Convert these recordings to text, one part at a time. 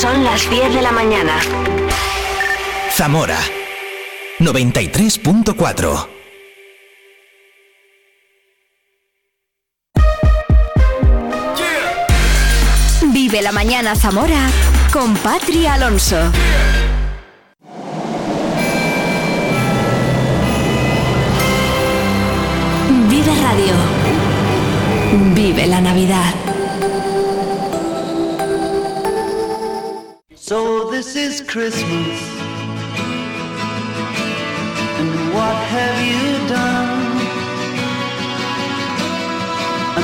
Son las 10 de la mañana. Zamora 93.4 Vive la mañana Zamora con Patria Alonso. Vive Radio. Vive la Navidad. So this is Christmas. And what have you done?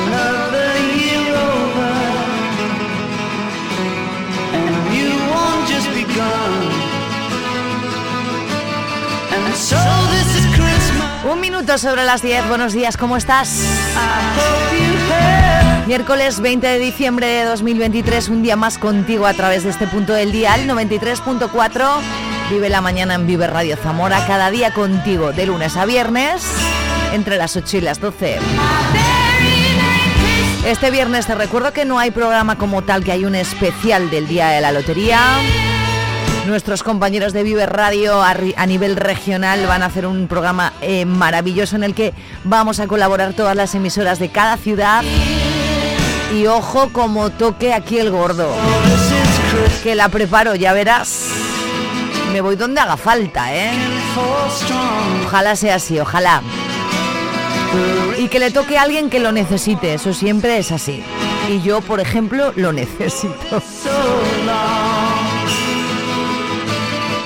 Another year over. And you won't just begun. And so this is Christmas. Un minuto sobre las 10. Buenos días, ¿cómo estás? I hope you. Miércoles 20 de diciembre de 2023, un día más contigo a través de este punto del día, el 93.4. Vive la mañana en Vive Radio Zamora, cada día contigo, de lunes a viernes, entre las 8 y las 12. Este viernes te recuerdo que no hay programa como tal, que hay un especial del Día de la Lotería. Nuestros compañeros de Vive Radio a, nivel regional van a hacer un programa eh, maravilloso en el que vamos a colaborar todas las emisoras de cada ciudad. Y ojo como toque aquí el gordo. Que la preparo, ya verás. Me voy donde haga falta, ¿eh? Ojalá sea así, ojalá. Y que le toque a alguien que lo necesite, eso siempre es así. Y yo, por ejemplo, lo necesito.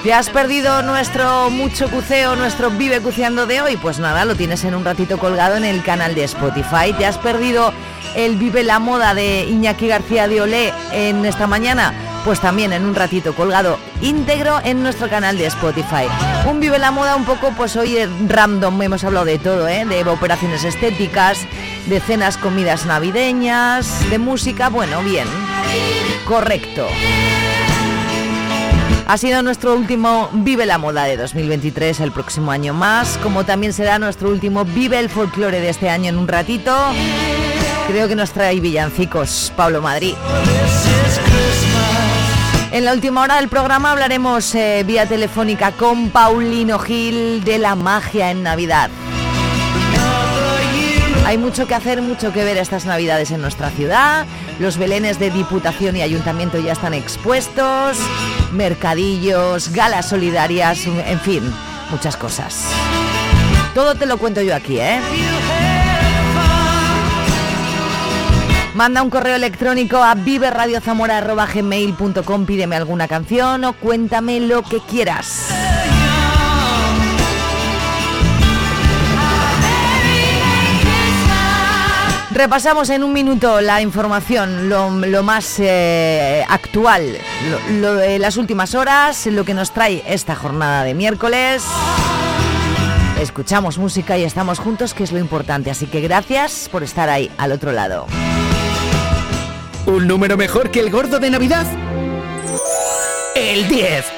¿Te has perdido nuestro mucho cuceo, nuestro vive cuceando de hoy? Pues nada, lo tienes en un ratito colgado en el canal de Spotify. ¿Te has perdido el vive la moda de Iñaki García de Olé en esta mañana? Pues también en un ratito colgado íntegro en nuestro canal de Spotify. Un vive la moda un poco, pues hoy random, hemos hablado de todo, ¿eh? de operaciones estéticas, de cenas, comidas navideñas, de música, bueno, bien, correcto. Ha sido nuestro último Vive la Moda de 2023, el próximo año más, como también será nuestro último Vive el Folclore de este año en un ratito. Creo que nos trae villancicos Pablo Madrid. En la última hora del programa hablaremos eh, vía telefónica con Paulino Gil de la magia en Navidad. Hay mucho que hacer, mucho que ver estas navidades en nuestra ciudad. Los belenes de Diputación y Ayuntamiento ya están expuestos. Mercadillos, galas solidarias, en fin, muchas cosas. Todo te lo cuento yo aquí, ¿eh? Manda un correo electrónico a viveradiozamora.gmail.com Pídeme alguna canción o cuéntame lo que quieras. Repasamos en un minuto la información, lo, más eh, actual, las últimas horas, lo que nos trae esta jornada de miércoles. Escuchamos música y estamos juntos, que es lo importante. Así que gracias por estar ahí al otro lado. ¿Un número mejor que el gordo de Navidad? El 10.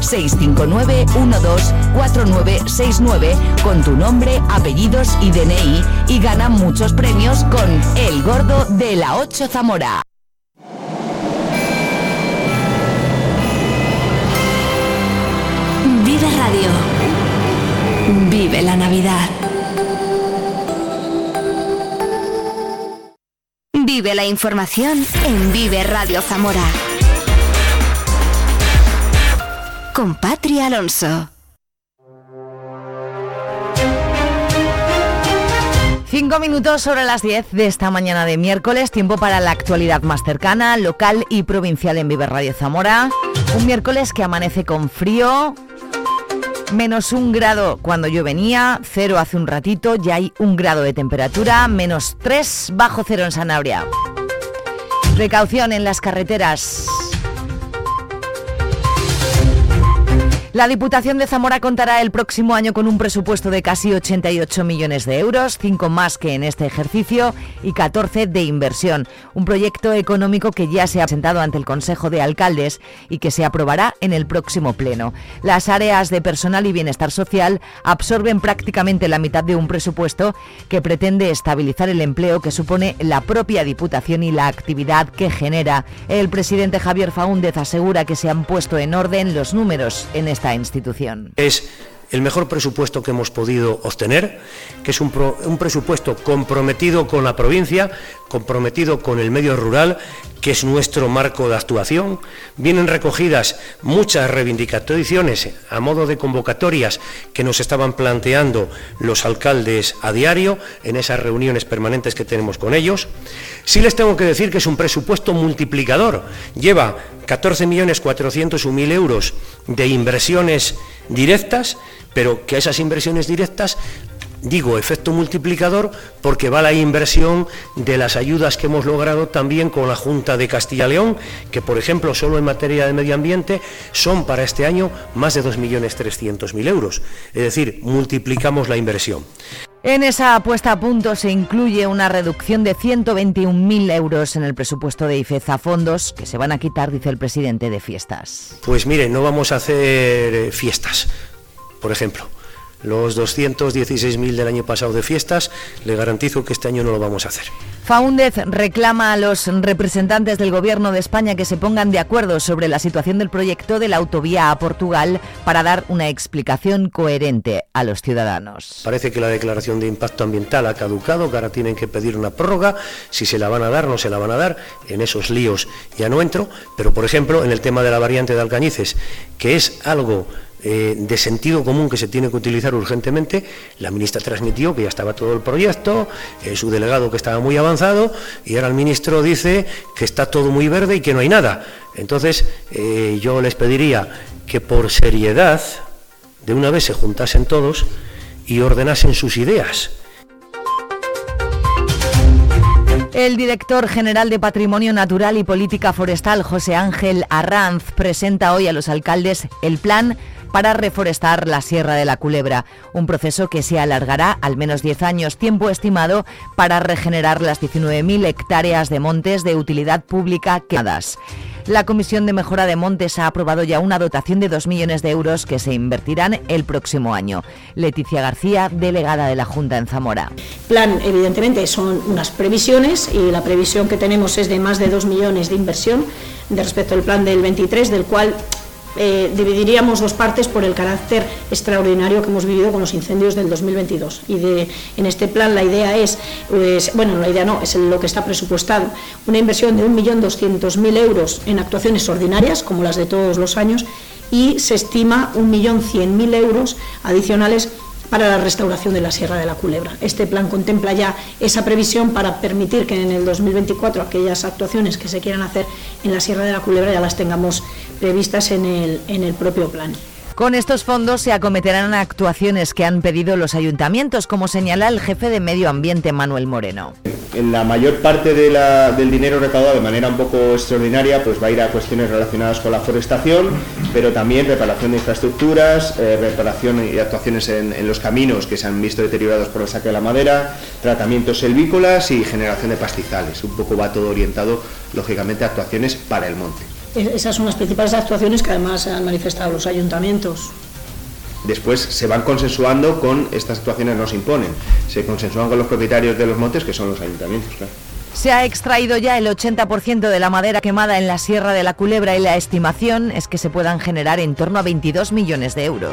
659-124969 con tu nombre, apellidos y DNI y gana muchos premios con El Gordo de la 8 Zamora. Vive Radio. Vive la Navidad. Vive la información en Vive Radio Zamora. Con Patria Alonso. Cinco minutos sobre las 10 de esta mañana de miércoles, tiempo para la actualidad más cercana, local y provincial en Viver Radio Zamora. Un miércoles que amanece con frío, menos un grado cuando yo venía, cero hace un ratito, ya hay un grado de temperatura, menos tres bajo cero en Sanabria. Precaución en las carreteras. La Diputación de Zamora contará el próximo año con un presupuesto de casi 88 millones de euros, 5 más que en este ejercicio y 14 de inversión. Un proyecto económico que ya se ha presentado ante el Consejo de Alcaldes y que se aprobará en el próximo pleno. Las áreas de personal y bienestar social absorben prácticamente la mitad de un presupuesto que pretende estabilizar el empleo que supone la propia Diputación y la actividad que genera. El presidente Javier Faúndez asegura que se han puesto en orden los números en este Es el mejor presupuesto que hemos podido obtener, que es un, presupuesto comprometido con la provincia, comprometido con el medio rural, que es nuestro marco de actuación. Vienen recogidas muchas reivindicaciones a modo de convocatorias que nos estaban planteando los alcaldes a diario en esas reuniones permanentes que tenemos con ellos. Sí les tengo que decir que es un presupuesto multiplicador. Lleva 14.401.000 euros de inversiones directas, pero que esas inversiones directas Digo efecto multiplicador porque va la inversión de las ayudas que hemos logrado también con la Junta de Castilla León, que por ejemplo solo en materia de medio ambiente son para este año más de 2.300.000 euros. Es decir, multiplicamos la inversión. En esa apuesta a punto se incluye una reducción de 121.000 euros en el presupuesto de IFEZA fondos que se van a quitar, dice el presidente de fiestas. Pues mire, no vamos a hacer eh, fiestas, por ejemplo los 216.000 del año pasado de fiestas, le garantizo que este año no lo vamos a hacer. Faúndez reclama a los representantes del Gobierno de España que se pongan de acuerdo sobre la situación del proyecto de la autovía a Portugal para dar una explicación coherente a los ciudadanos. Parece que la declaración de impacto ambiental ha caducado, que ahora tienen que pedir una prórroga, si se la van a dar, no se la van a dar, en esos líos ya no entro, pero por ejemplo en el tema de la variante de Alcañices, que es algo eh, de sentido común que se tiene que utilizar urgentemente, la ministra transmitió que ya estaba todo el proyecto, eh, su delegado que estaba muy avanzado, y ahora el ministro dice que está todo muy verde y que no hay nada. Entonces, eh, yo les pediría que por seriedad, de una vez se juntasen todos y ordenasen sus ideas. El director general de Patrimonio Natural y Política Forestal, José Ángel Arranz, presenta hoy a los alcaldes el plan para reforestar la Sierra de la Culebra, un proceso que se alargará al menos 10 años, tiempo estimado para regenerar las 19.000 hectáreas de montes de utilidad pública quemadas. La Comisión de Mejora de Montes ha aprobado ya una dotación de 2 millones de euros que se invertirán el próximo año. Leticia García, delegada de la Junta en Zamora. Plan, evidentemente, son unas previsiones y la previsión que tenemos es de más de 2 millones de inversión respecto al plan del 23, del cual eh, dividiríamos dos partes por el carácter extraordinario que hemos vivido con los incendios del 2022. Y de, en este plan la idea es, pues, bueno, la idea no, es lo que está presupuestado, una inversión de 1.200.000 euros en actuaciones ordinarias, como las de todos los años, y se estima 1.100.000 euros adicionales para la restauración de la Sierra de la Culebra. Este plan contempla ya esa previsión para permitir que en el 2024 aquellas actuaciones que se quieran hacer en la Sierra de la Culebra ya las tengamos previstas en el, en el propio plan. Con estos fondos se acometerán actuaciones que han pedido los ayuntamientos, como señala el jefe de Medio Ambiente, Manuel Moreno. En la mayor parte del dinero recaudado de manera un poco extraordinaria pues va a ir a cuestiones relacionadas con la forestación, pero también reparación de infraestructuras, eh, reparación y actuaciones en, los caminos que se han visto deteriorados por el saque de la madera, tratamientos selvícolas y generación de pastizales. Un poco va todo orientado, lógicamente, a actuaciones para el monte. Esas son las principales actuaciones que además han manifestado los ayuntamientos. Después se van consensuando con estas actuaciones, no se imponen, se consensúan con los propietarios de los montes, que son los ayuntamientos, claro. Se ha extraído ya el 80% de la madera quemada en la Sierra de la Culebra y la estimación es que se puedan generar en torno a 22 millones de euros.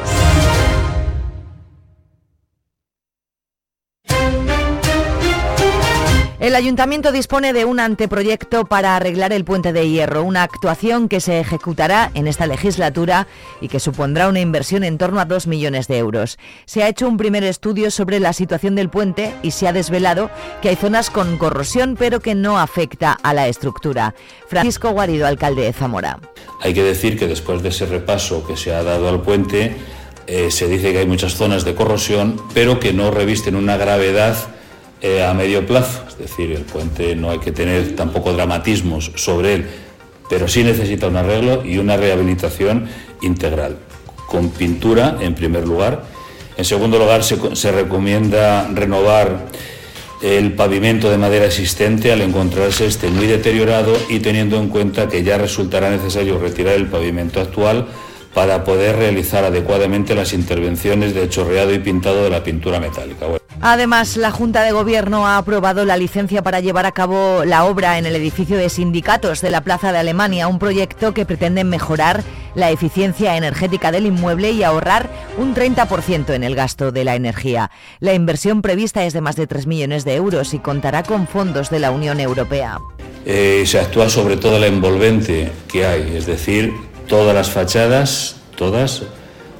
El ayuntamiento dispone de un anteproyecto para arreglar el puente de hierro, una actuación que se ejecutará en esta legislatura y que supondrá una inversión en torno a 2 millones de euros. Se ha hecho un primer estudio sobre la situación del puente y se ha desvelado que hay zonas con corrosión pero que no afecta a la estructura. Francisco Guarido, alcalde de Zamora. Hay que decir que después de ese repaso que se ha dado al puente, eh, se dice que hay muchas zonas de corrosión, pero que no revisten una gravedad eh, a medio plazo, es decir, el puente no hay que tener tampoco dramatismos sobre él, pero sí necesita un arreglo y una rehabilitación integral, con pintura en primer lugar. En segundo lugar, se, recomienda renovar el pavimento de madera existente al encontrarse este muy deteriorado y teniendo en cuenta que ya resultará necesario retirar el pavimento actual para poder realizar adecuadamente las intervenciones de chorreado y pintado de la pintura metálica. Además, la Junta de Gobierno ha aprobado la licencia para llevar a cabo la obra en el edificio de sindicatos de la Plaza de Alemania, un proyecto que pretende mejorar la eficiencia energética del inmueble y ahorrar un 30% en el gasto de la energía. La inversión prevista es de más de 3 millones de euros y contará con fondos de la Unión Europea. Eh, se actúa sobre todo la envolvente que hay, es decir, todas las fachadas, todas,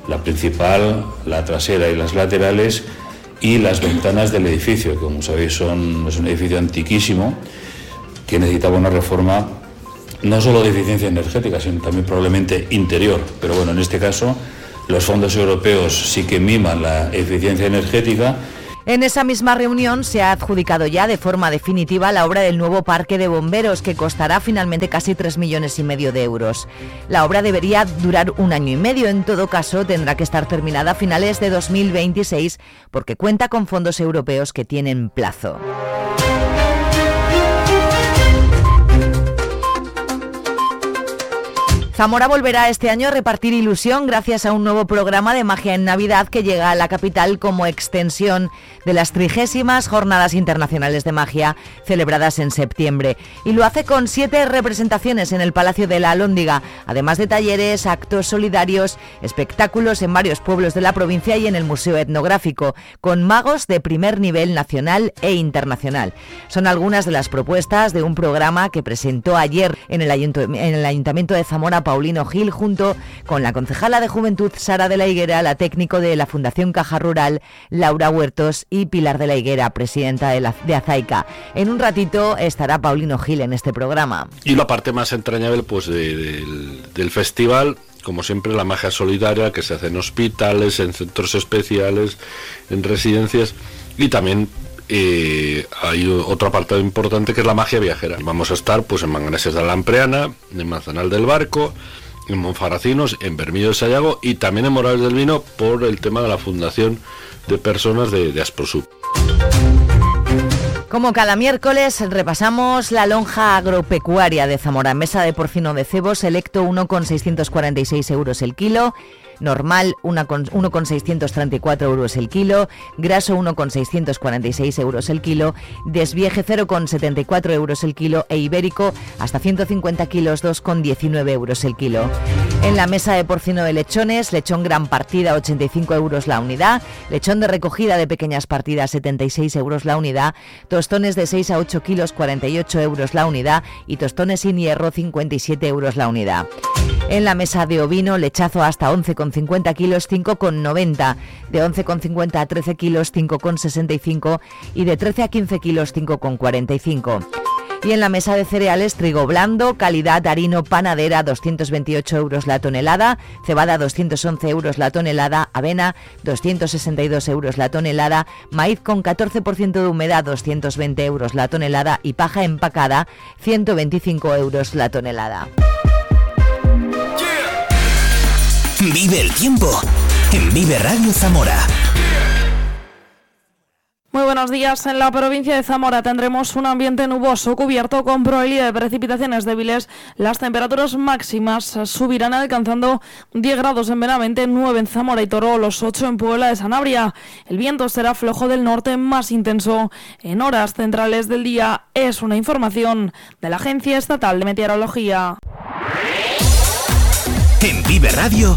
la principal, la trasera y las laterales, y las ventanas del edificio, que como sabéis es un edificio antiquísimo que necesitaba una reforma no solo de eficiencia energética, sino también probablemente interior. Pero bueno, en este caso los fondos europeos sí que miman la eficiencia energética en esa misma reunión se ha adjudicado ya de forma definitiva la obra del nuevo parque de bomberos que costará finalmente casi 3 millones y medio de euros. La obra debería durar un año y medio, en todo caso tendrá que estar terminada a finales de 2026 porque cuenta con fondos europeos que tienen plazo. Zamora volverá este año a repartir ilusión gracias a un nuevo programa de magia en Navidad que llega a la capital como extensión de las trigésimas Jornadas Internacionales de Magia celebradas en septiembre. Y lo hace con siete representaciones en el Palacio de la Alhóndiga, además de talleres, actos solidarios, espectáculos en varios pueblos de la provincia y en el Museo Etnográfico, con magos de primer nivel nacional e internacional. Son algunas de las propuestas de un programa que presentó ayer en el, Ayuntamiento de Zamora Paulino Gil junto con la concejala de Juventud Sara de la Higuera, la técnico de la Fundación Caja Rural Laura Huertos y Pilar de la Higuera, presidenta de, la, Azaica. En un ratito estará Paulino Gil en este programa. Y la parte más entrañable pues del, festival como siempre, la magia solidaria que se hace en hospitales, en centros especiales, en residencias y también eh, hay otra parte importante que es la magia viajera. Vamos a estar pues en Manganeses de la Lampreana, en Manzanal del Barco, en Monfaracinos, en Bermillo de Sayago y también en Morales del Vino por el tema de la fundación de personas de, de. Como cada miércoles repasamos la lonja agropecuaria de Zamora, mesa de porcino de cebo selecto 1,646 euros el kilo, normal 1,634 euros el kilo, graso 1,646 euros el kilo, desvieje 0,74 euros el kilo. E ibérico hasta 150 kilos 2,19 euros el kilo. En la mesa de porcino de lechones, lechón gran partida 85 euros la unidad, lechón de recogida de pequeñas partidas 76 euros la unidad, tostones de 6 a 8 kilos 48 euros la unidad y tostones sin hierro 57 euros la unidad. En la mesa de ovino, lechazo hasta 11,50 kilos 5,90, de 11,50 a 13 kilos 5,65 y de 13 a 15 kilos 5,45. Y en la mesa de cereales, trigo blando, calidad harino panadera, 228 euros la tonelada, cebada 211 euros la tonelada, avena 262 euros la tonelada, maíz con 14% de humedad 220 euros la tonelada y paja empacada 125 euros la tonelada. Vive el tiempo en Vive Radio Zamora. Muy buenos días. En la provincia de Zamora tendremos un ambiente nuboso cubierto con probabilidad de precipitaciones débiles. Las temperaturas máximas subirán alcanzando 10 grados en Benavente, 9 en Zamora y Toro, los 8 en Puebla de Sanabria. El viento será flojo del norte más intenso. En horas centrales del día es una información de la Agencia Estatal de Meteorología. En Vive Radio.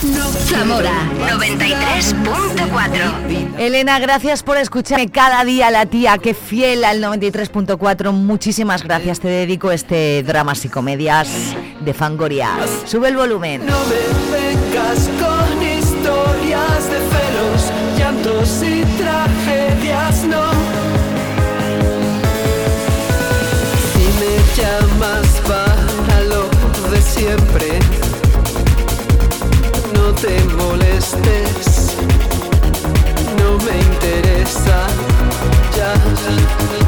Zamora 93.4. Elena, gracias por escucharme cada día, la tía, que fiel al 93.4. Muchísimas gracias, te dedico este dramas y comedias de Fangoria. Sube el volumen. No me vengas con historias de celos, llantos y tragedias, no. Si me llamas para lo de siempre, te molestes, no me interesa, ya.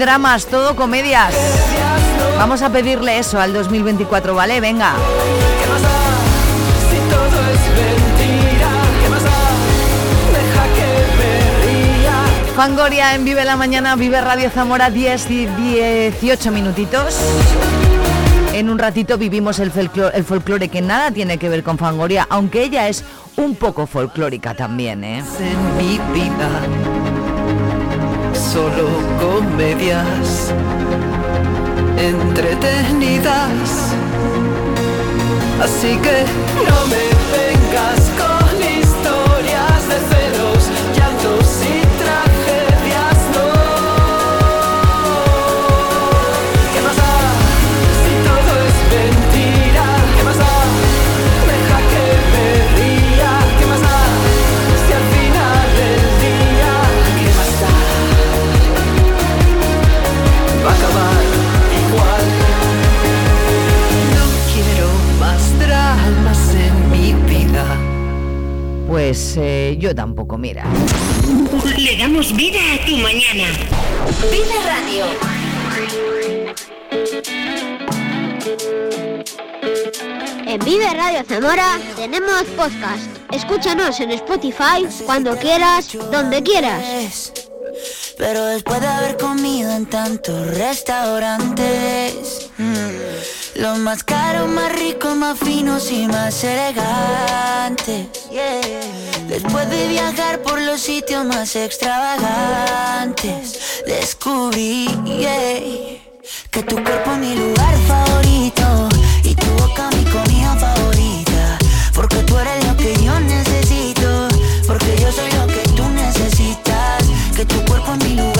Dramas, todo comedias. Vamos a pedirle eso al 2024, ¿vale? Venga. Fangoria en Vive la Mañana, Vive Radio Zamora, 10 y 18 minutitos. En un ratito vivimos el, folclo- el folclore que nada tiene que ver con Fangoria, aunque ella es un poco folclórica también, ¿eh? Solo comedias entretenidas. Así que no me yo tampoco, mira. Le damos vida a tu mañana. Vive Radio. En Vive Radio Zamora tenemos podcast. Escúchanos en Spotify cuando quieras, donde quieras. Pero después de haber comido en tantos restaurantes, mm, los más caros, más ricos, más finos y más elegantes. Después de viajar por los sitios más extravagantes, descubrí que tu cuerpo es mi lugar favorito y tu boca mi comida favorita. Porque tú eres lo que yo necesito, porque yo soy lo que tú necesitas. Que tu cuerpo es mi lugar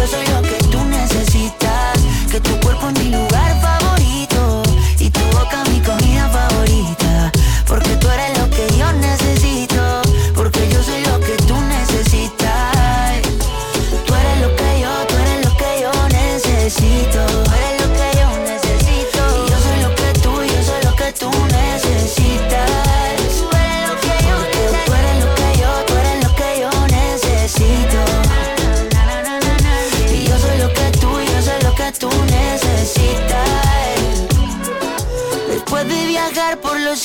Yo soy lo que tú necesitas. Que tu cuerpo es mi lugar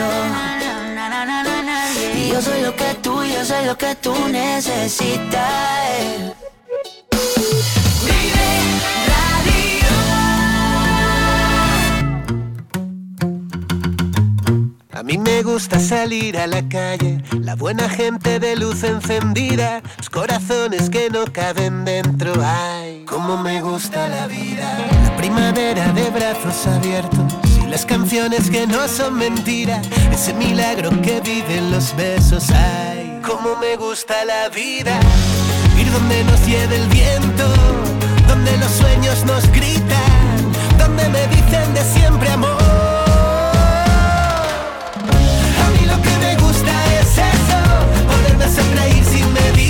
necesito. Y yo soy lo que tú, yo soy lo que tú necesitas. A mí me gusta salir a la calle, la buena gente de luz encendida, los corazones que no caben dentro. Ay, cómo me gusta la vida. La primavera de brazos abiertos y las canciones que no son mentira, ese milagro que viven los besos. Ay, cómo me gusta la vida. Ir donde nos lleve el viento, donde los sueños nos gritan, donde me dicen de siempre amor. A mí lo que me gusta es eso, poderme sonreír sin medida,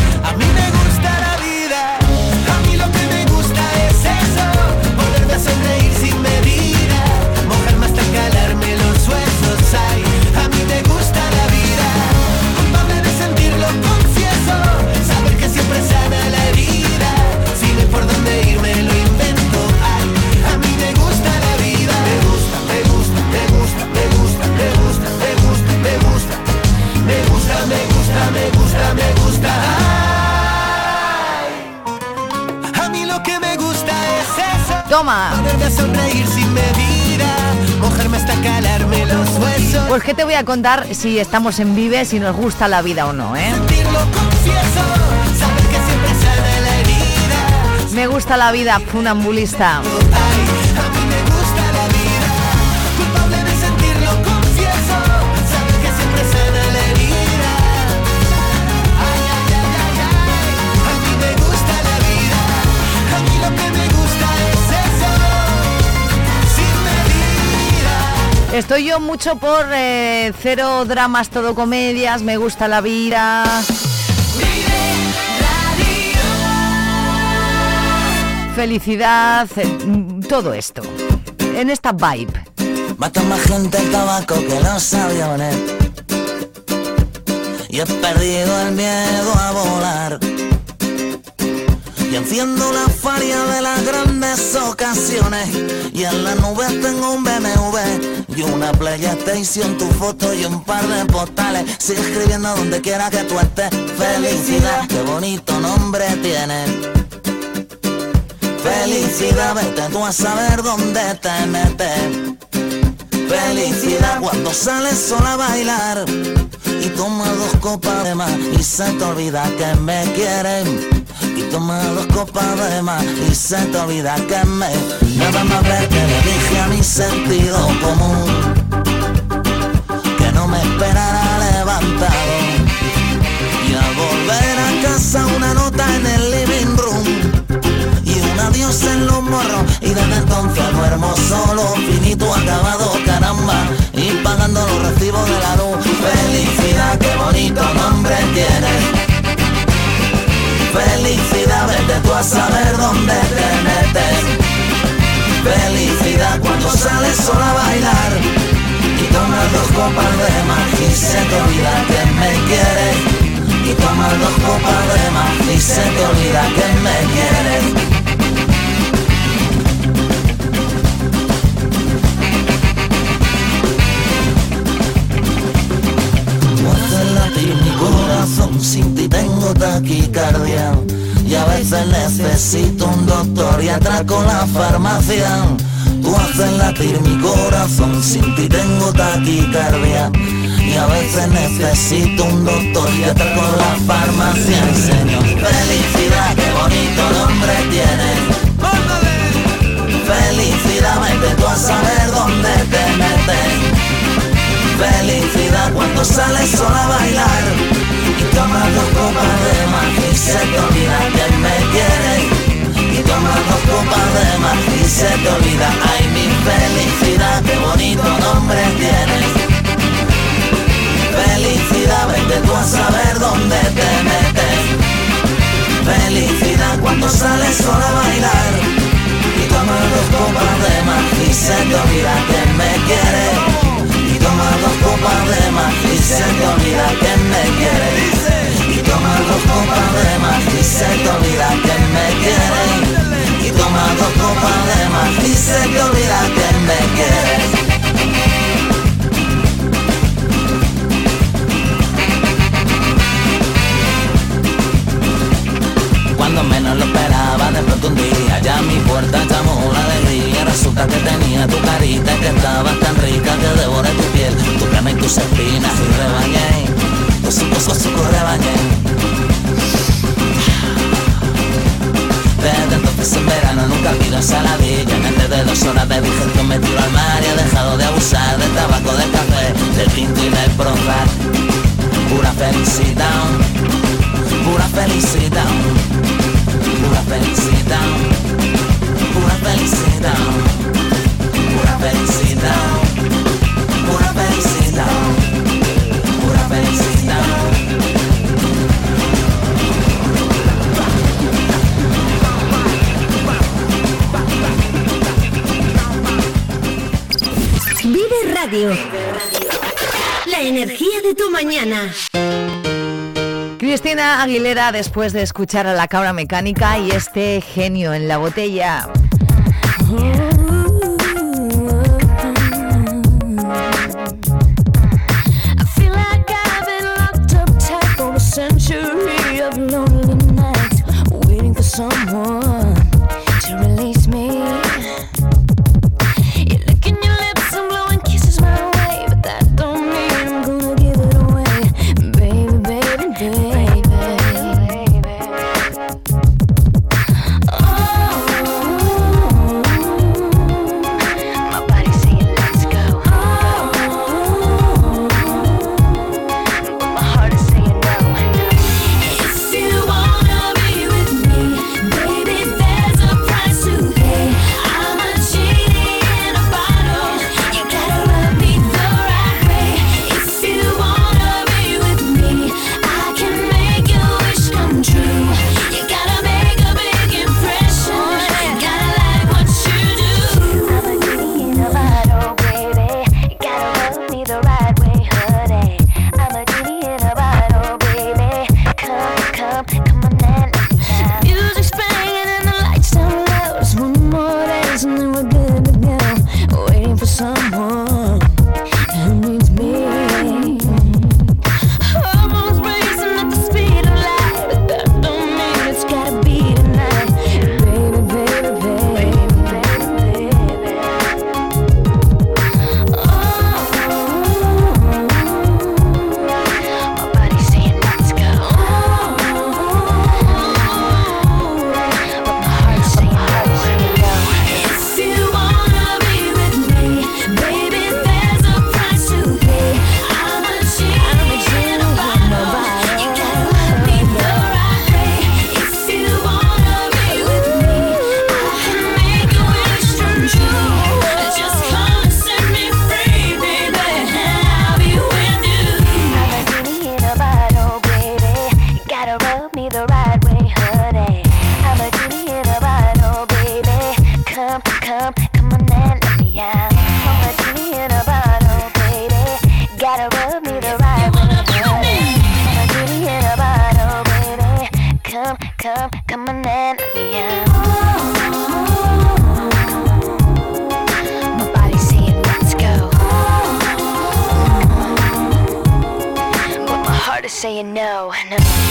Sonreír sin medida, mojarme hasta calarme los huesos. Ay, a mí me gusta qué te voy a contar si estamos en Vive, si nos gusta la vida o no, ¿eh? Me gusta la vida, funambulista. Estoy yo mucho por eh, cero dramas, todo comedias, me gusta la vida. Felicidad, eh, todo esto. En esta vibe. Mata más gente el tabaco que los aviones. Y he perdido el miedo a volar. Y enciendo la faria de las grandes ocasiones. Y en la nube tengo un BMW y una PlayStation, tu foto y un par de postales. Sigue escribiendo donde quiera que tú estés. Felicidad, qué bonito nombre tiene. Felicidad, vete tú a saber dónde te metes. Felicidad cuando sales sola a bailar y toma dos copas de más y se te olvida que me quieren. Y toma dos copas de más. Y se te olvida que me Nada más ver que le dije a mi sentido común. Que no me esperara levantado. Y al volver a casa una nota en el living room. Y un adiós en los morros. Y desde entonces duermo solo, finito, acabado, caramba. Y pagando los recibos de la luz. Felicidad, qué bonito nombre tiene. Felicidad, vete tú a saber dónde te metes. Felicidad cuando sales sola a bailar y tomas dos copas de más y se te olvida que me quieres y tomas dos copas de más y se te olvida que me quieres. Sin ti tengo taquicardia y a veces necesito un doctor y atraco la farmacia. Tú haces latir mi corazón, sin ti tengo taquicardia y a veces necesito un doctor y atraco la farmacia. Señor, felicidad, qué bonito nombre tiene. Felicidad, vete tú a saber dónde te metes. Felicidad cuando sales sola a bailar y tomas dos copas de más y se te olvida que me quieres. Y tomas dos copas de más y se te olvida, ay mi felicidad, qué bonito nombre tienes. Felicidad, vete tú a saber dónde te metes. Felicidad cuando sales sola a bailar y tomas dos copas de más y se te olvida que me quieres. Y tomas dos copas de más y se te olvida que me quieres. Y tomas dos copas Aguilera después de escuchar a la cabra mecánica y este genio en la botella. come, come and let me out. My saying let's go, but my heart is saying no, no.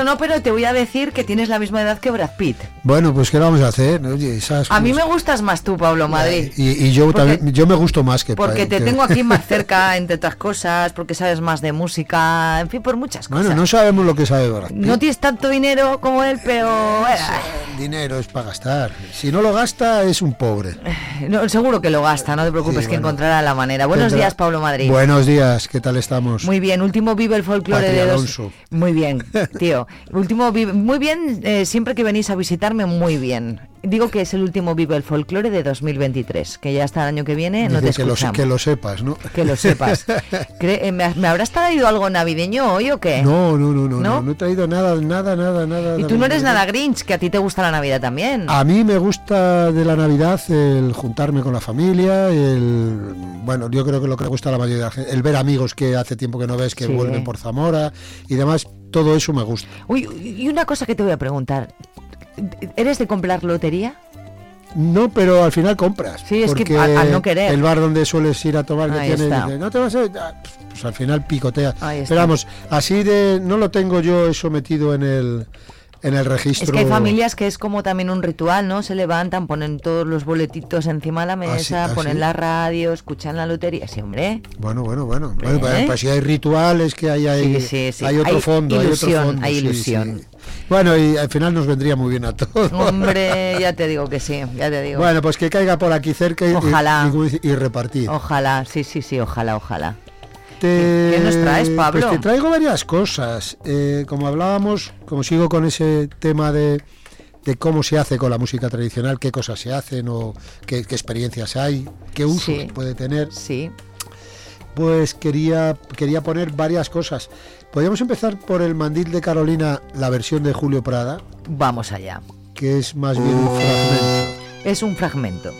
Eso no, pero te voy a decir que tienes la misma edad que Brad Pitt. Bueno, pues ¿qué vamos a hacer? Oye, esas A mí me gustas más tú, Pablo Madrid. Y, y yo Porque- también, yo me gusto más que Porque te que- tengo aquí más cerca, entre otras cosas, porque sabes más de música, en fin, por muchas cosas. Bueno, no sabemos lo que sabe Brad Pitt. No tienes tanto dinero como él, pero bueno, El dinero es para gastar. Si no lo gasta, es un pobre. no, seguro que lo gasta, no te preocupes que encontrará la manera. Buenos Tendrá- días, Pablo Madrid. Buenos días, ¿qué tal estamos? Muy bien, último Vive el Folclore Patria de. Alonso. Muy bien, tío. Último Vive- Muy bien, eh, siempre que venís a visitarme, muy bien. Digo que es el último Vive el Folclore de 2023, que ya hasta el año que viene no te Dice que, lo, escuchamos. que lo sepas, ¿no? Que lo sepas. Eh, ¿Me, me habrás traído algo navideño hoy o qué? No, no, no, no, no, ¿No? no, he traído nada, nada, nada, nada. Y tú no eres nada Grinch, que a ti te gusta la Navidad también. A mí me gusta de la Navidad el juntarme con la familia, el bueno, yo creo que lo que le gusta a la mayoría de la gente, el ver amigos que hace tiempo que no ves, que Sí. vuelven por Zamora y demás, todo eso me gusta. Uy, y una cosa que te voy a preguntar. ¿Eres de comprar lotería? No, pero al final compras. Sí, es que al- al no querer. El bar donde sueles ir a tomar que tiene, dice, no te vas a... ah, Pues al final está. Pero vamos, así de... No lo tengo yo eso metido en el, en el registro. Es que hay familias que es como también un ritual, ¿no? Se levantan, ponen todos los boletitos encima de la mesa, ah, sí? ponen la radio, escuchan la lotería. Sí, hombre. Bueno, bueno, bueno. Bueno, pues, si hay rituales, que hay, hay, Sí, sí, sí. hay otro Hay fondo, hay ilusión, otro fondo. hay sí, ilusión. sí. Bueno, y al final nos vendría muy bien a todos. Hombre, ya te digo que sí, ya te digo. Bueno, pues que caiga por aquí cerca y, Ojalá. y, y repartir. Ojalá, sí, sí, sí, ojalá, ojalá. Te- ¿Qué nos traes, Pablo? Pues te traigo varias cosas. Eh, como hablábamos, como sigo con ese tema de, de cómo se hace con la música tradicional, qué cosas se hacen o qué, qué experiencias hay, qué usos Sí. puede tener. Sí. Pues quería, quería poner varias cosas. Podríamos empezar por el mandil de Carolina, la versión de Julio Prada, Vamos allá. que es más bien un fragmento. Es un fragmento.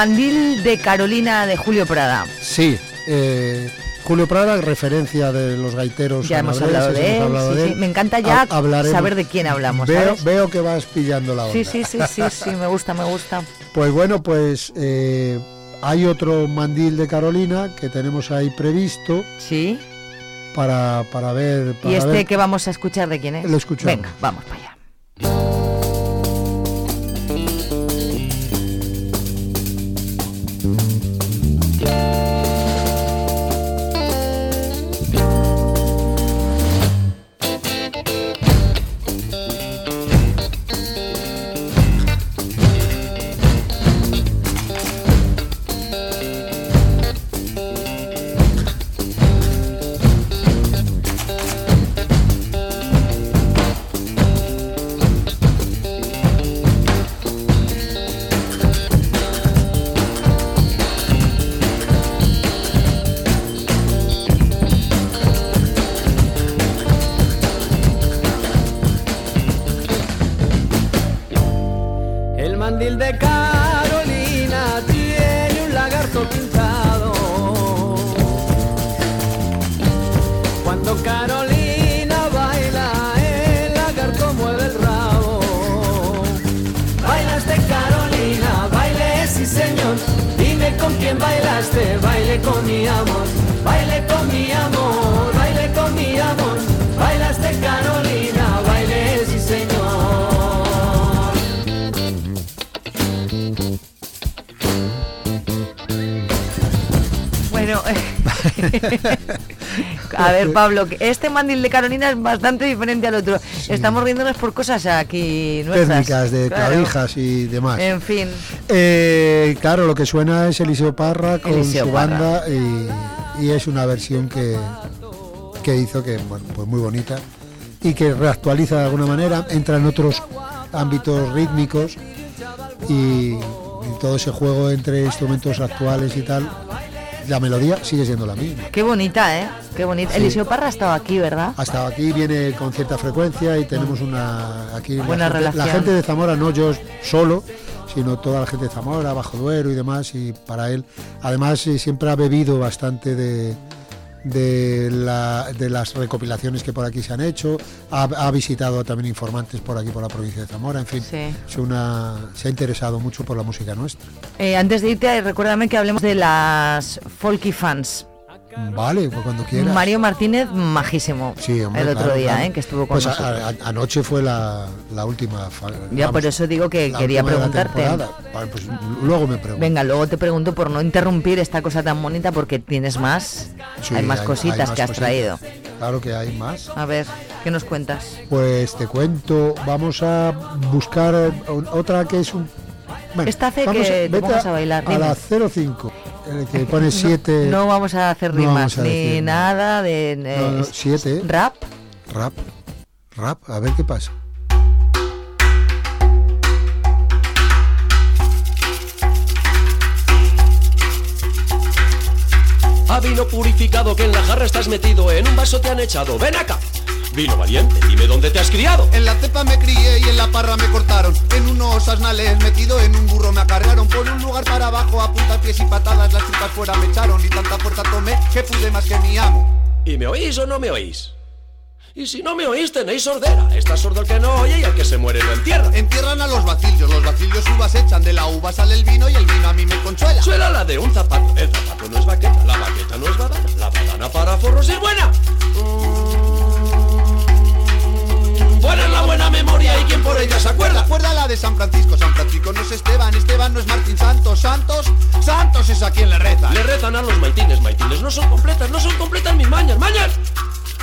Mandil de Carolina de Julio Prada. Sí, eh, Julio Prada, referencia de los gaiteros. Ya hemos hablado de él, hablado sí, de sí. él. Me encanta ya hablaremos. saber de quién hablamos, Veo, ¿sabes? veo que vas pillando la onda. Sí, sí, sí, sí, sí, me gusta, me gusta. Pues bueno, pues eh, hay otro mandil de Carolina que tenemos ahí previsto. Sí. Para, para ver. ¿Y este ver- que vamos a escuchar de quién es? Lo escuchamos. Venga, vamos para allá. Pablo, que este mandil de Carolina es bastante diferente al otro. Estamos riéndonos por cosas aquí nuestras. técnicas de Claro. clavijas y demás. En fin, Eh, claro, lo que suena es Eliseo Parra con Eliseo su Parra. banda y, y es una versión que, que hizo que, bueno, pues muy bonita y que reactualiza de alguna manera, entra en otros ámbitos rítmicos y, y todo ese juego entre instrumentos actuales y tal, la melodía sigue siendo la misma. qué bonita, ¿eh? Qué bonita. Sí. Eliseo Parra ha estado aquí, ¿verdad? Hasta aquí viene con cierta frecuencia y tenemos una aquí la Buena gente- relación. La gente de Zamora, no yo solo, sino toda la gente de Zamora, Bajo Duero y demás, y para él, además eh, siempre ha bebido bastante de de, la- de las recopilaciones que por aquí se han hecho, ha, ha visitado también informantes por aquí por la provincia de Zamora, en fin, Sí. es una, se ha interesado mucho por la música nuestra. Eh, antes de irte, recuérdame que hablemos de las Folky Fans. Vale, pues cuando quieras. Mario Martínez, majísimo. Sí, hombre, el otro claro, día, claro. ¿eh? que estuvo con Pues a- nosotros. a- anoche fue la, la última. Ya, por eso digo que quería preguntarte. Vale, pues luego me pregunto. Venga, luego te pregunto por no interrumpir esta cosa tan bonita porque tienes más. Sí, hay más hay- cositas hay más que has cositas. traído. Claro que hay más. A ver, ¿qué nos cuentas? Pues te cuento, vamos a buscar otra que es un. Esta hace vamos que te vete pongas a bailar, A dime. la 05, el que pone 7. No vamos a hacer no rimas vamos a ni decir nada de. eh, No, no, siete. ¿Rap? Rap. Rap, a ver qué pasa. A vino purificado que en la jarra estás metido, en un vaso te han echado. Ven acá. Vino valiente, dime dónde te has criado. En la cepa me crié y en la parra me cortaron. En unos asnales metido en un burro me acarrearon. Por un lugar para abajo a puntas, pies y patadas las tripas fuera me echaron. Y tanta fuerza tomé que pude más que mi amo. ¿Y me oís o no me oís? Y si no me oís, tenéis sordera. Está sordo el que no oye y el que se muere lo entierra. Entierran a los vacillos, los vacillos uvas echan. De la uva sale el vino y el vino a mí me consuela. Suela la de un zapato. El zapato no es baqueta, la baqueta no es badana. La badana para forros es buena. Es la buena memoria y quien por ella se acuerda. Acuerda la de San Francisco, San Francisco no es Esteban, Esteban no es Martín Santos, Santos, Santos es a quien le reza. Le rezan a los maitines, maitines no son completas, no son completas mis mañas, mañas.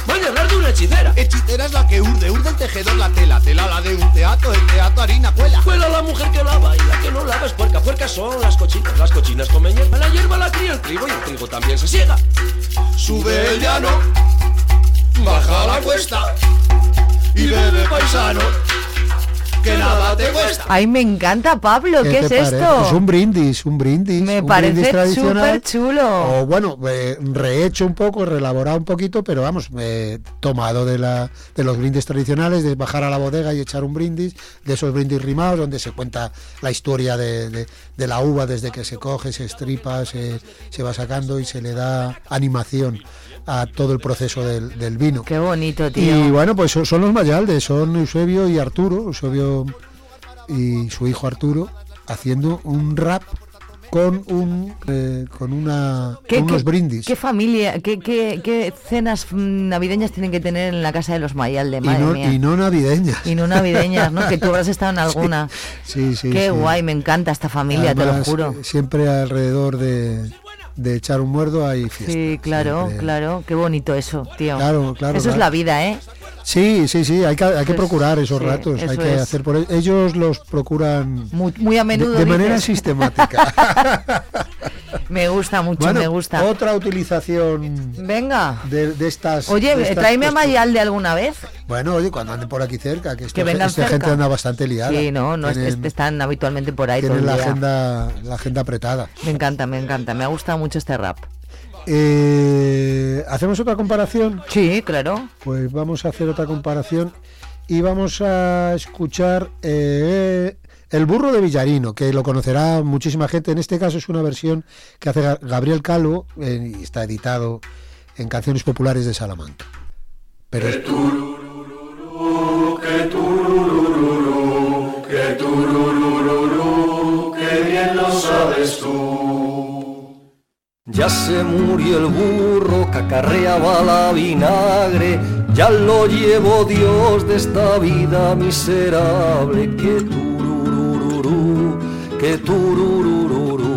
Mañas las de una hechicera. Hechicera es la que urde, urde el tejedor la tela, tela la de un teatro, el teatro harina cuela. Cuela la mujer que lava y la que no lava es puerca. Puercas son las cochinas, las cochinas comen hierba. La hierba la cría el trigo y el trigo también se siega. Sube el llano, baja la cuesta y bebe paisano, que nada te cuesta. Ay, me encanta, Pablo. ¿Qué, es parece? esto? Es un brindis, un brindis. Me un parece súper chulo. O bueno, eh, rehecho un poco, reelaborado un poquito, pero vamos, eh, tomado de, la, de los brindis tradicionales, de bajar a la bodega y echar un brindis, de esos brindis rimados, donde se cuenta la historia de, de- de la uva desde que se coge, se estripa, se, se va sacando y se le da animación a todo el proceso del, del vino. Qué bonito, tío. Y bueno, pues son, son los Mayaldes, son Eusebio y Arturo, Eusebio y su hijo Arturo, haciendo un rap con un eh, con una ¿Qué, con unos qué- brindis. ¿Qué familia, qué, qué- qué cenas mm, navideñas tienen que tener en la casa de los Mayalde? y, Madre no, mía. y no navideñas. Y no navideñas, ¿no? Que tú habrás estado en alguna. Sí, sí. Qué sí. guay, me encanta esta familia, te lo juro. eh, Siempre alrededor de, de echar un muerdo hay fiesta. Sí, claro, siempre. claro. Qué bonito eso, tío. Claro, claro, Eso es la vida, ¿eh? Sí, sí, sí, hay que, hay que procurar esos sí, ratos, hay que es. hacer por ellos. Ellos los procuran Muy, muy a menudo. de, de manera sistemática. me gusta mucho, Bueno, me gusta. Otra utilización Venga. de, de estas. Oye, de estas tráeme a costumbres. Mayalde alguna vez. Bueno, oye, cuando anden por aquí cerca, que, esta, Que esta cerca. gente anda bastante liada. Sí, no, no tienen, están habitualmente por ahí todo tienen el la día. agenda, la agenda apretada. Me encanta, me encanta. Me ha gustado mucho este rap. Eh, ¿Hacemos otra comparación? Sí, claro. Pues vamos a hacer otra comparación y vamos a escuchar eh, El burro de Villarino, que lo conocerá muchísima gente. En este caso es una versión que hace Ga- Gabriel Calvo y está editado en Canciones Populares de Salamanca. Pero es- tú. Ya se murió el burro que acarreaba la vinagre, ya lo llevó Dios de esta vida miserable. Que turururú, que turururú,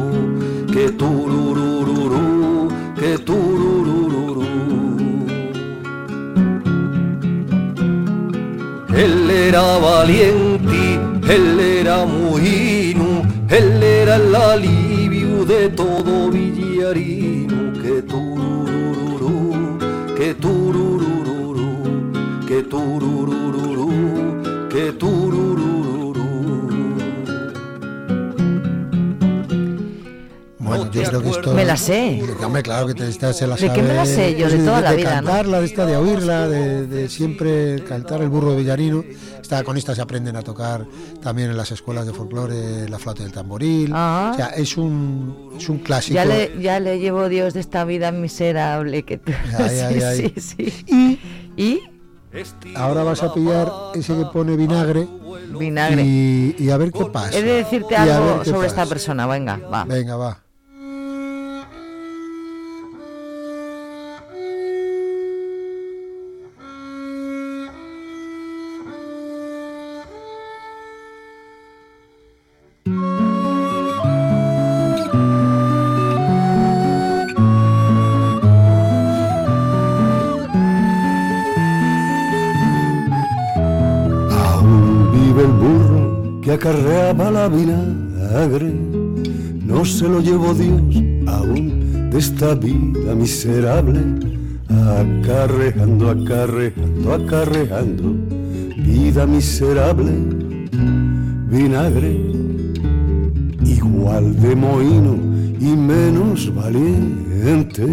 que turururú, que turururú. Él era valiente, él era muhino, él era el alivio de todo villarino. Que turururú, que turururú, que turururú, que turururú. Yo creo que esto... Me la sé. Hombre, claro que te, esta se la ¿De qué me la sabe, sé yo? De pues, toda la vida, ¿no? cantarla, de esta, de oírla, de, de siempre cantar el burro de Villarino. Esta, con esta se aprenden a tocar también en las escuelas de folclore la flauta del tamboril. Ah. O sea, es un, es un clásico. Ya le, ya le llevo Dios de esta vida miserable que tú... Ay, ay, sí, ay. sí, sí. ¿Y? Ahora vas a pillar ese que pone vinagre. Vinagre. Y, y a ver qué pasa. He de decirte Y algo sobre pasa. esta persona, venga, va. Venga, va. Vinagre, no se lo llevó Dios aún de esta vida miserable, acarreando, acarreando, acarreando, vida miserable, vinagre, igual de mohino y menos valiente,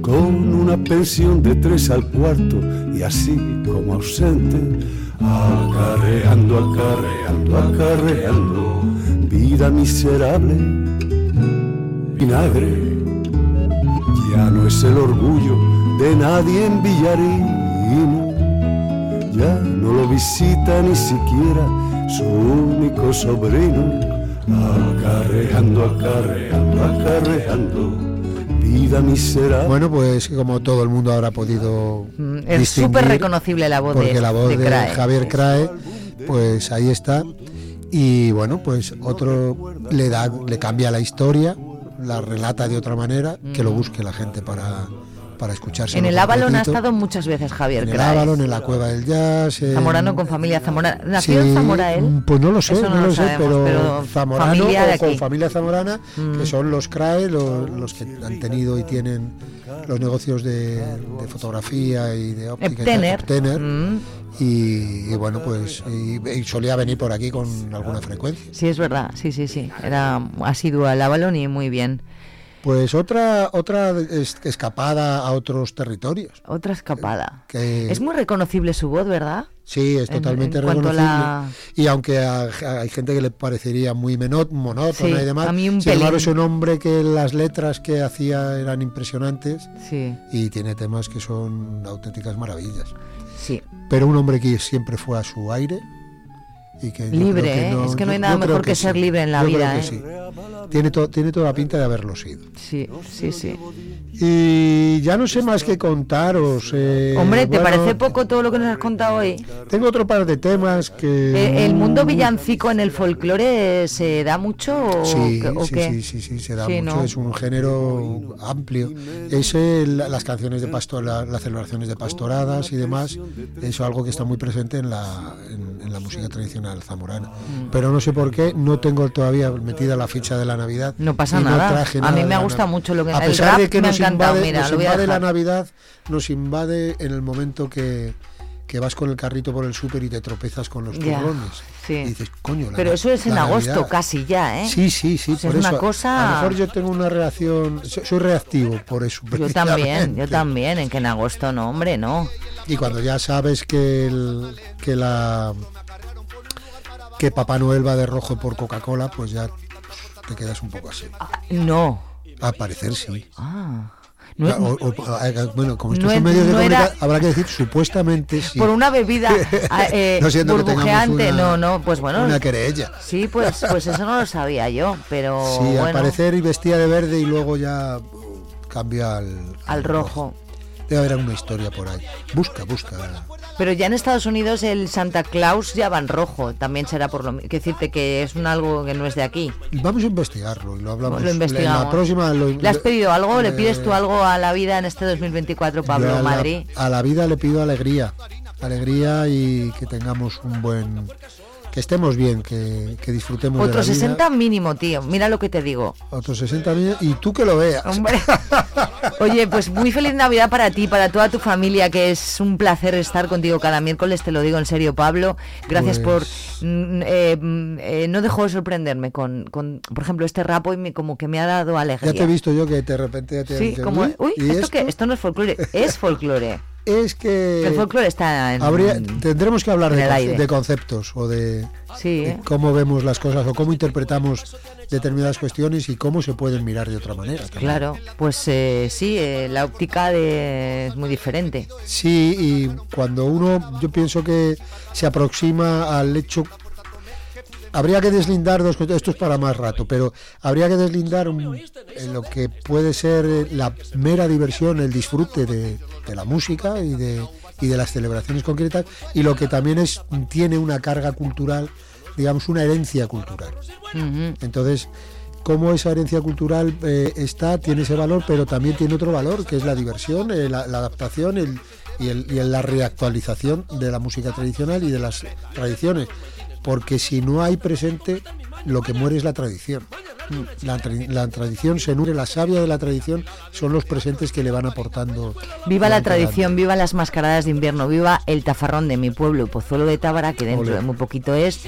con una pensión de tres al cuarto y así como ausente, acarreando, acarreando, acarreando, vida miserable, vinagre, ya no es el orgullo de nadie en Villarino, ya no lo visita ni siquiera su único sobrino, acarreando, acarreando, acarreando, vida miserable. Bueno, pues como todo el mundo habrá podido Mm, Es súper reconocible la voz de- porque la voz de de, Crae. Javier Crae, pues ahí está. Y bueno, pues otro le da, le cambia la historia, la relata de otra manera, que lo busque la gente para, para escucharse. Mm. En el Avalon ha estado muchas veces Javier en el Craes. Avalon, en la Cueva del Jazz. en- Zamorano con familia Zamorana. ¿Nació Sí, en Zamora él? Pues no lo sé, Eso no, lo, sé, sabemos, pero, Zamorano familia de o con familia Zamorana, Mm. que son los CRAE, los, los que han tenido y tienen los negocios de, de fotografía y de óptica. y Ebtener. Ebtener. Mm. Y, y bueno, pues y, y solía venir por aquí con alguna frecuencia. Sí, es verdad, sí, sí, sí. Era asiduo al Avalon y muy bien. Pues otra otra es- escapada a otros territorios. Otra escapada. Que, Es muy reconocible su voz, ¿verdad? Sí, es En- totalmente en reconocible. la- Y aunque a- a- hay gente que le parecería muy monótona Sí, y demás, a mí un sin embargo es un hombre que las letras que hacía eran impresionantes Sí. y tiene temas que son auténticas maravillas. Sí. Pero un hombre que siempre fue a su aire y que yo Libre, que ¿eh? no- Es que no hay nada mejor que ser sí. libre en la Yo creo vida, que ¿eh? sí. Tiene, to- tiene toda pinta de haberlo sido. Sí, sí, sí. Y ya no sé más que contaros. eh, Hombre, ¿te bueno, parece poco todo lo que nos has contado hoy? Tengo otro par de temas que... Eh, ¿El mundo villancico en el folclore se da mucho o, Sí, o sí, qué? sí, sí, sí, se da mucho, ¿no? es un género amplio. Es el- las canciones de pastor, la- las celebraciones de pastoradas y demás, es algo que está muy presente en la, en, en la música tradicional zamorana. Mm. Pero no sé por qué, no tengo todavía metida la ficha de la Navidad. No pasa nada. A mí me gusta mucho lo que- A el pesar rap de que nos invade, mira, nos la. Navidad, nos invade en el momento que que vas con el carrito por el súper y te tropezas con los turrones. sí. Y dices, coño, la Pero eso es en agosto casi ya, ¿eh? Sí, sí, sí. O sea, por es una cosa- A lo mejor yo tengo una reacción. so- Soy reactivo por eso. Yo también, yo también, en que en agosto no, hombre, no. Y cuando ya sabes que, el, que la que Papá Noel va de rojo por Coca-Cola, pues ya te quedas un poco así. No. Al parecer sí. Ah. No, O- o- o- bueno, como estos no son medios de no era- comunicación, habrá que decir supuestamente sí. Por una bebida ah, eh, No siendo que burbujeante, una- no, no, pues bueno. una querella. Sí, pues, pues eso no lo sabía yo, pero Sí, bueno, al parecer vestía de verde y luego ya uh, cambia al, al rojo. Debe haber alguna historia por ahí. Busca, busca. Pero ya en Estados Unidos el Santa Claus ya va en rojo, también será por lo mismo. Que decirte que es un algo que no es de aquí. Vamos a investigarlo y lo hablamos. Lo investigamos. La próxima lo- ¿Le has pedido algo? ¿Le eh, pides tú algo a la vida en este 2024, yo Pablo a la- Madrid? A la vida le pido alegría. Alegría y que tengamos un buen. Que estemos bien, que, que disfrutemos de Otro la vida. 60 mínimo, tío. Mira lo que te digo. Otros 60 millones. Y tú que lo veas. Hombre. Oye, pues muy feliz Navidad para ti, para toda tu familia, que es un placer estar contigo cada miércoles, te lo digo en serio, Pablo. Gracias Pues- por... mm, eh, mm, eh, no dejó de sorprenderme con, con, por ejemplo, este rapo y me, como que me ha dado alegría. Ya te he visto yo que de repente ya te Sí, como... "Uy, Uy, ¿y ¿esto qué? Esto no es folclore, es folclore. Es que... El folclore está en... Habría, tendremos que hablar conce- de conceptos o de, Sí, de ¿eh? cómo vemos las cosas o cómo interpretamos determinadas cuestiones y cómo se pueden mirar de otra manera. también. Claro, pues eh, sí, eh, la óptica de... es muy diferente. Sí, y cuando uno, yo pienso que se aproxima al hecho, habría que deslindar dos cosas, esto es para más rato, pero habría que deslindar un- lo que puede ser eh, la mera diversión, el disfrute de, de la música y de, y de las celebraciones concretas, y lo que también es tiene una carga cultural, digamos, una herencia cultural. Ujú. Entonces, cómo esa herencia cultural eh, está, tiene ese valor, pero también tiene otro valor, que es la diversión, eh, la, la adaptación el- y, el- y la reactualización de la música tradicional y de las tradiciones. Porque si no hay presente, lo que muere es la tradición. La, tra- la tradición se nutre, la savia de la tradición son los presentes que le van aportando. Viva la año. tradición, viva las mascaradas de invierno, viva el tafarrón de mi pueblo, Pozuelo de Tábara, que dentro Ole. de muy poquito es.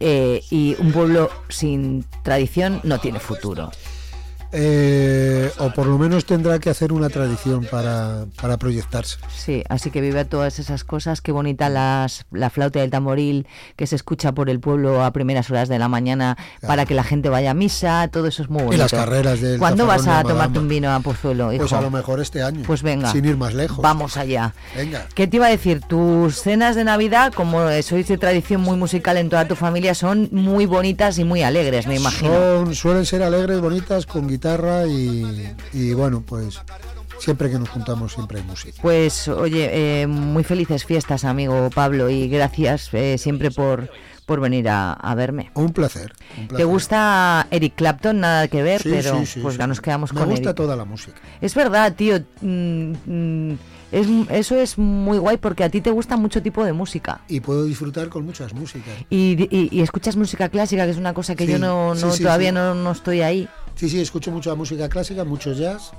eh, y un pueblo sin tradición no tiene futuro. Eh, o por lo menos tendrá que hacer una tradición para, para proyectarse. Sí, así que vive todas esas cosas. Qué bonita las, la flauta del tamboril que se escucha por el pueblo a primeras horas de la mañana para que la gente vaya a misa. Todo eso es muy bonito. Y las carreras del ¿Cuándo vas a de tomarte Madama? un vino a Pozuelo, hijo? Pues a lo mejor este año. Pues venga. Sin ir más lejos. Vamos allá. Venga. ¿Qué te iba a decir? Tus cenas de Navidad, como sois de tradición muy musical en toda tu familia, son muy bonitas y muy alegres, me imagino. Son, suelen ser alegres, bonitas, con guitarra y, y bueno, pues siempre que nos juntamos siempre hay música. Pues oye, eh, muy felices fiestas, amigo Pablo, y gracias eh, siempre por, por venir a, a verme. Un placer. un ¿Te gusta Eric Clapton? Nada que ver, Sí, pero sí, sí, pues ya nos quedamos Me con gusta Eric. toda la música. Es verdad, tío. mm, mm, es, eso es muy guay porque a ti te gusta mucho tipo de música. Y puedo disfrutar con muchas músicas. Y, y- y escuchas música clásica, que es una cosa que yo no, no- todavía. No, no estoy ahí. Sí, sí, escucho mucha música clásica, mucho jazz.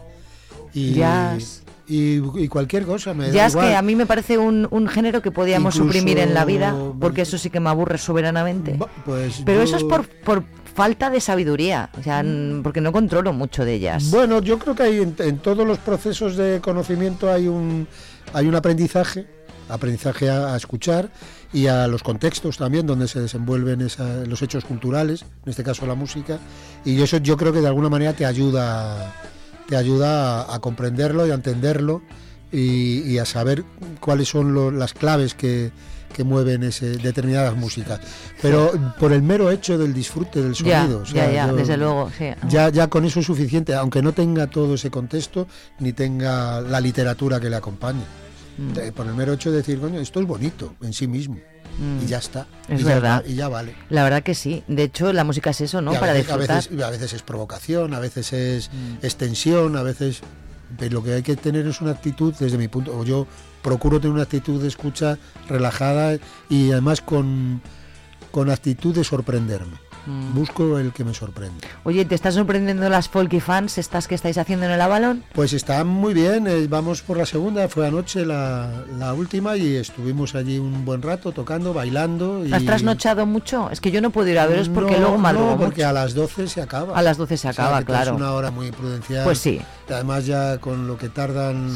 Y, Jazz. Y, y cualquier cosa. Me da igual. que a mí me parece un, un género que podíamos Incluso- suprimir en la vida, porque eso sí que me aburre soberanamente. Pues Pero yo- eso es por, por falta de sabiduría, o sea, porque no controlo mucho de ellas. Bueno, yo creo que hay en, en todos los procesos de conocimiento hay un hay un aprendizaje, aprendizaje a, a escuchar y a los contextos también donde se desenvuelven esa- los hechos culturales, en este caso la música, y eso yo creo que de alguna manera te ayuda te ayuda a, a comprenderlo y a entenderlo y, y a saber cuáles son lo- las claves que, que mueven ese, determinadas músicas. Pero por el mero hecho del disfrute del Ya, sonido. o sea, ya, ya, yo- desde luego, sí. ya, ya con eso es suficiente, aunque no tenga todo ese contexto ni tenga la literatura que le acompañe. Mm. Por el mero hecho de decir, coño, esto es bonito en sí mismo. Mm. Y ya está. Es y ya verdad. va- y ya vale. La verdad que sí. De hecho, la música es eso, ¿no? Para veces, a disfrutar. veces- a veces es provocación, a veces es Mm. extensión, a veces... Pero lo que hay que tener es una actitud, desde mi punto, o yo procuro tener una actitud de escucha relajada y además con, con actitud de sorprenderme. Mm. Busco el que me sorprende. Oye, ¿te están sorprendiendo las folky fans estas que estáis haciendo en el Avalon? Pues está muy bien, eh, vamos por la segunda, fue anoche la, la última y estuvimos allí un buen rato tocando, bailando. Y... ¿Has trasnochado mucho? Es que yo no puedo ir a veros porque No, luego madrugo No, porque mucho. a las 12 se acaba. A las 12 se O sea, acaba, claro. Es una hora muy prudencial. Pues sí. Además ya con lo que tardan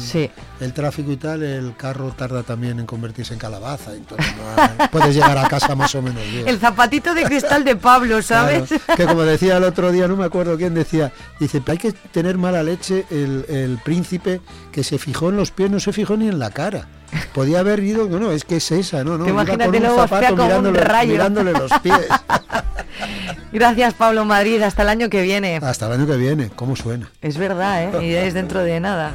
el tráfico y tal, el carro tarda también en convertirse en calabaza. Entonces no- puedes llegar a casa más o menos bien. El zapatito de cristal de Pablo, ¿sabes? Claro, que como decía el otro día, no me acuerdo quién decía, dice, hay que tener mala leche el, el príncipe que se fijó en los pies, no se fijó ni en la cara. Podía haber ido, no, no, es que es esa, no, no. Imagínate con un zapato un mirándole los pies. Gracias, Pablo Madrid. Hasta el año que viene. Hasta el año que viene, ¿cómo suena? Es verdad, ¿eh? Y es dentro de nada.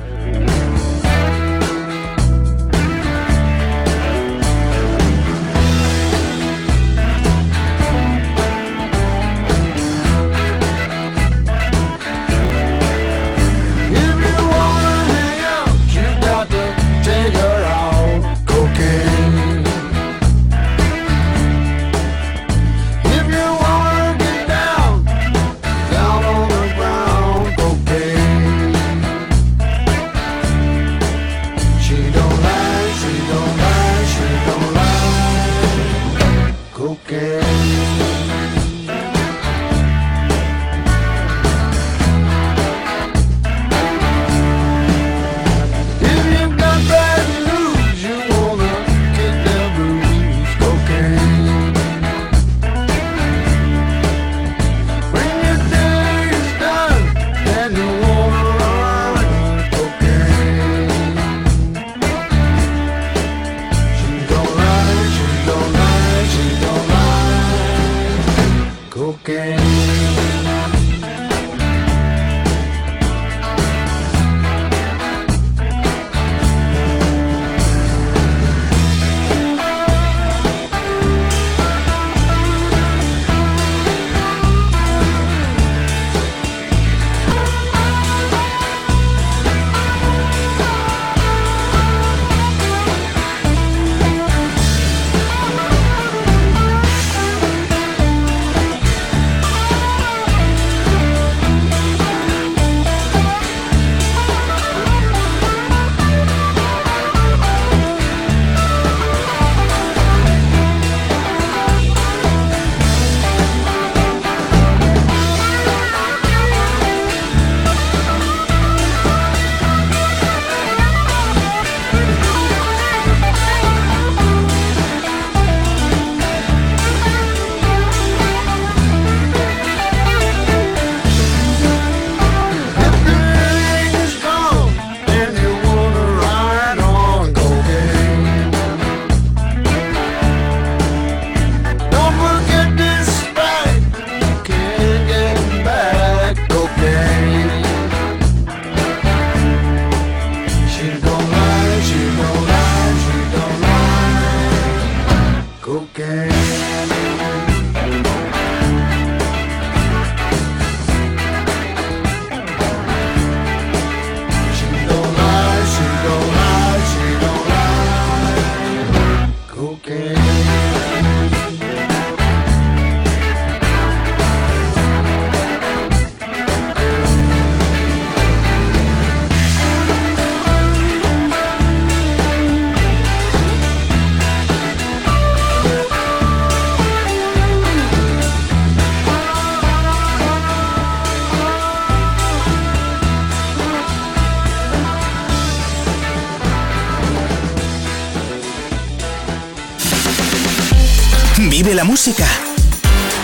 La música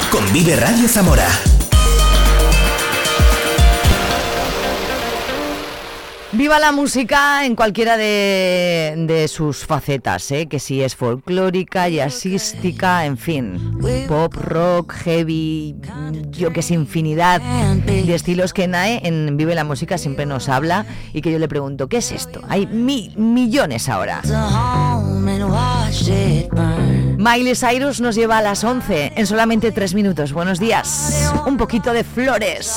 con Vive Radio Zamora. Viva la música en cualquiera de, de sus facetas, ¿eh? que si es folclórica, jazzística, en fin, pop, rock, heavy, yo que sé, infinidad de estilos que Nae en Vive la música siempre nos habla y que yo le pregunto, ¿qué es esto? Hay mil millones ahora. Miley Cyrus nos lleva a las 11 en solamente 3 minutos. Buenos días. Un poquito de flores.